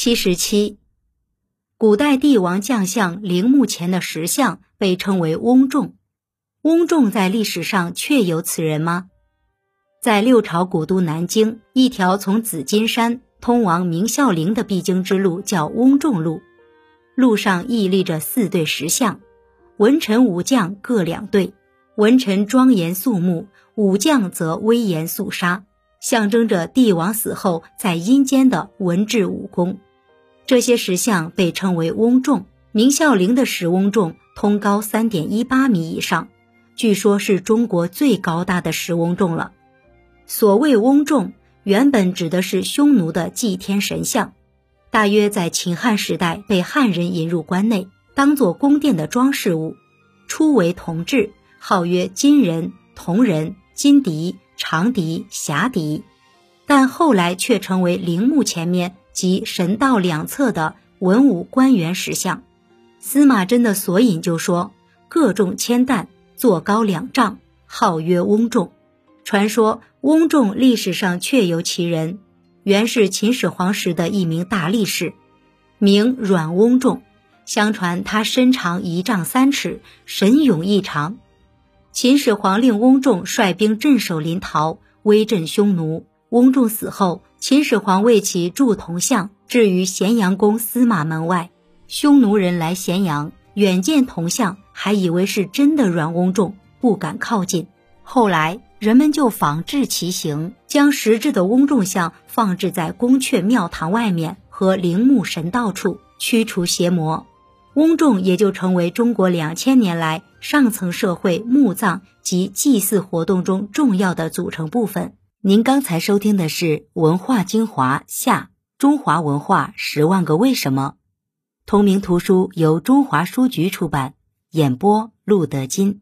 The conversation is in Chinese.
七十七，古代帝王将相陵墓前的石像被称为翁仲。翁仲在历史上确有此人吗？在六朝古都南京，一条从紫金山通往明孝陵的必经之路叫翁仲路，路上屹立着四对石像，文臣武将各两对，文臣庄严肃穆，武将则威严肃杀，象征着帝王死后在阴间的文治武功。这些石像被称为翁仲。明孝陵的石翁仲通高三点一八米以上，据说是中国最高大的石翁仲了。所谓翁仲，原本指的是匈奴的祭天神像，大约在秦汉时代被汉人引入关内，当做宫殿的装饰物。初为铜制，号曰金人、铜人、金笛、长笛、匣笛，但后来却成为陵墓前面。及神道两侧的文武官员石像，司马真的索引就说：“各重千担，坐高两丈，号曰翁仲。”传说翁仲历史上确有其人，原是秦始皇时的一名大力士，名阮翁仲。相传他身长一丈三尺，神勇异常。秦始皇令翁仲率兵镇守临洮，威震匈奴。翁仲死后。秦始皇为其铸铜像，置于咸阳宫司马门外。匈奴人来咸阳，远见铜像，还以为是真的阮翁仲，不敢靠近。后来人们就仿制其形，将实质的翁仲像放置在宫阙庙堂外面和陵墓神道处，驱除邪魔。翁仲也就成为中国两千年来上层社会墓葬及祭祀活动中重要的组成部分。您刚才收听的是《文化精华下中华文化十万个为什么》，同名图书由中华书局出版，演播陆德金。